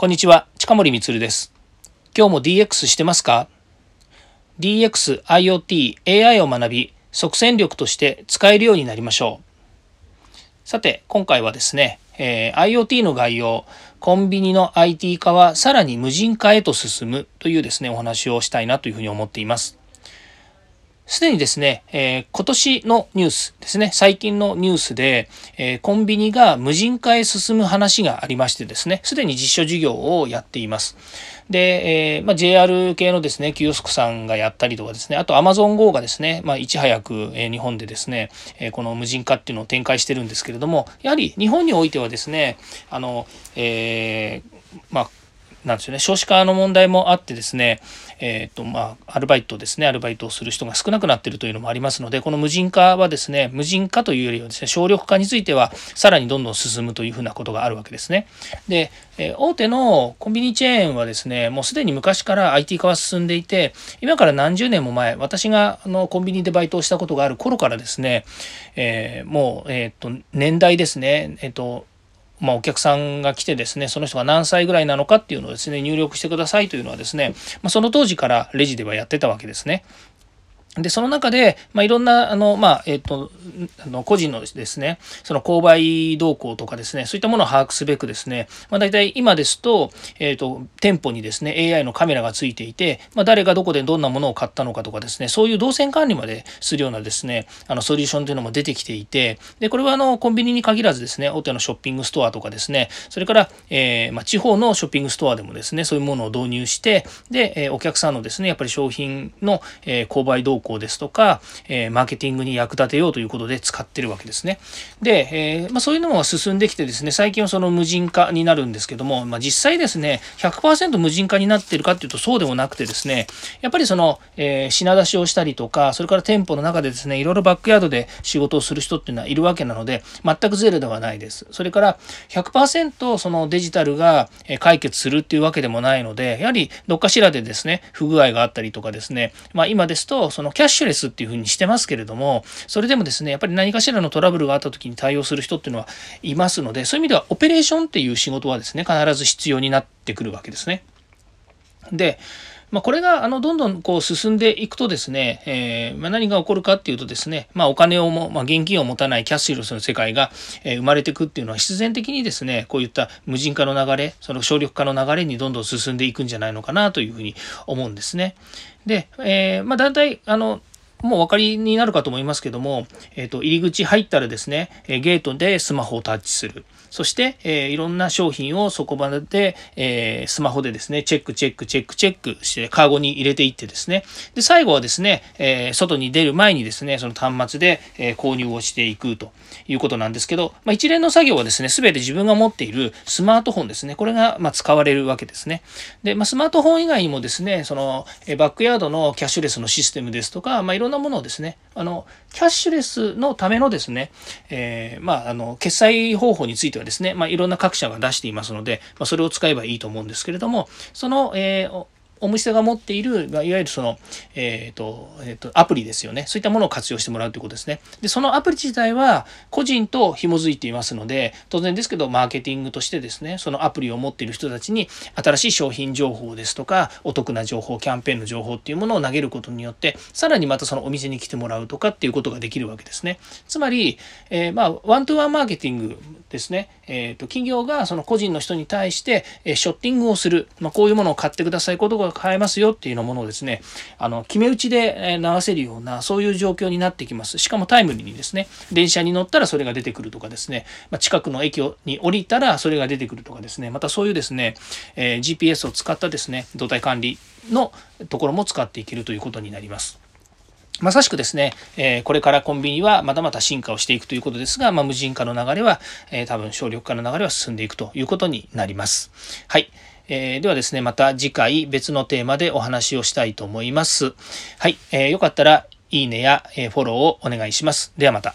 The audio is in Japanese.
こんにちは、近森光です。今日も DX してますか ?DX、IoT、AI を学び、即戦力として使えるようになりましょう。さて、今回はですね、えー、IoT の概要、コンビニの IT 化はさらに無人化へと進むというですね、お話をしたいなというふうに思っています。すでにですね、えー、今年のニュースですね、最近のニュースで、えー、コンビニが無人化へ進む話がありましてですね、すでに実証事業をやっています。で、えー、まあ、JR 系のですね、キヨスクさんがやったりとかですね、あと Amazon Go がですね、まあ、いち早く、日本でですね、この無人化っていうのを展開してるんですけれども、やはり日本においてはですね、あの、えまあ、なんですよね、少子化の問題もあってですね、えっ、ー、と、まあ、アルバイトですね、アルバイトをする人が少なくなっているというのもありますので、この無人化はですね、無人化というよりはですね、省力化については、さらにどんどん進むというふうなことがあるわけですね。で、え大手のコンビニチェーンはですね、もうすでに昔から IT 化は進んでいて、今から何十年も前、私があのコンビニでバイトをしたことがある頃からですね、えー、もう、えっ、と、年代ですね、えっ、と、まあ、お客さんが来てですねその人が何歳ぐらいなのかっていうのをですね入力してくださいというのはですね、まあ、その当時からレジではやってたわけですね。で、その中で、まあ、いろんな、あの、まあ、えっ、と、あの個人のですね、その購買動向とかですね、そういったものを把握すべくですね、まあ、大体今ですと、えっ、と、店舗にですね、AI のカメラがついていて、まあ、誰がどこでどんなものを買ったのかとかですね、そういう動線管理までするようなですね、あの、ソリューションというのも出てきていて、で、これはあの、コンビニに限らずですね、大手のショッピングストアとかですね、それから、えー、まあ、地方のショッピングストアでもですね、そういうものを導入して、で、え、お客さんのですね、やっぱり商品の、え、購買動向ですとか、えマーケティングに役立てようということで使ってるわけですね。で、え、まあ、そういうのが進んできてですね、最近はその無人化になるんですけども、まあ、実際ですね、100%無人化になってるかっていうとそうでもなくてですね、やっぱりその、え、品出しをしたりとか、それから店舗の中でですね、いろいろバックヤードで仕事をする人っていうのはいるわけなので、全くゼロではないです。それから100%そのデジタルが解決するっていうわけでもないので、やはりどっかしらでですね、不具合があったりとかですね、まあ今ですと、そのキャッシュレスっていうふうにしてますけれども、それでもですね、やっぱり何かしらのトラブルがあった時に対応する人っていうのはいますので、そういう意味ではオペレーションっていう仕事はですね、必ず必要になってくるわけですね。で、まあ、これがあのどんどんこう進んでいくとですね、えー、まあ、何が起こるかっていうとですね、まあ、お金をも、ま、現金を持たないキャッシュレスの世界が、え生まれていくっていうのは必然的にですね、こういった無人化の流れ、その省力化の流れにどんどん進んでいくんじゃないのかなというふうに思うんですね。で、えー、まあ、だんだいあのもうお分かりになるかと思いますけども、えっ、と、入り口入ったらですね、ゲートでスマホをタッチする。そして、えー、いろんな商品をそこまで、えー、スマホでですね、チェック、チェック、チェック、チェックして、カーゴに入れていってですね、で、最後はですね、えー、外に出る前にですね、その端末で、え購入をしていくということなんですけど、まあ、一連の作業はですね、すべて自分が持っているスマートフォンですね、これが、ま使われるわけですね。で、まあ、スマートフォン以外にもですね、その、えバックヤードのキャッシュレスのシステムですとか、まあ、いろんなんなものをですね、あの、キャッシュレスのためのですね、えまあ、あの、決済方法についてはですね、まあ、いろんな各社が出していますので、まあ、それを使えばいいと思うんですけれども、その、えーお店が持っている、いわゆるその、えっ、ー、と、えっ、ー、と、アプリですよね。そういったものを活用してもらうということですね。で、そのアプリ自体は個人と紐づいていますので、当然ですけど、マーケティングとしてですね、そのアプリを持っている人たちに新しい商品情報ですとか、お得な情報、キャンペーンの情報っていうものを投げることによって、さらにまたそのお店に来てもらうとかっていうことができるわけですね。つまり、えー、まあ、ワントゥワンマーケティングですね。えっ、と、企業がその個人の人に対して、えショッティングをする。まあ、こういうものを買ってください、ことが買えますよっていうようなものをですね、あの、決め打ちで流せるような、そういう状況になってきます。しかもタイムリーにですね、電車に乗ったらそれが出てくるとかですね、ま、近くの駅に降りたらそれが出てくるとかですね、またそういうですね、え、GPS を使ったですね、動態管理のところも使っていけるということになります。まさしくですね、え、これからコンビニはまだまだ進化をしていくということですが、まあ、無人化の流れは、え、多分省力化の流れは進んでいくということになります。はい。えー、ではですね、また次回別のテーマでお話をしたいと思います。はい。えー、よかったらいいねやえフォローをお願いします。ではまた。